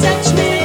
touch me.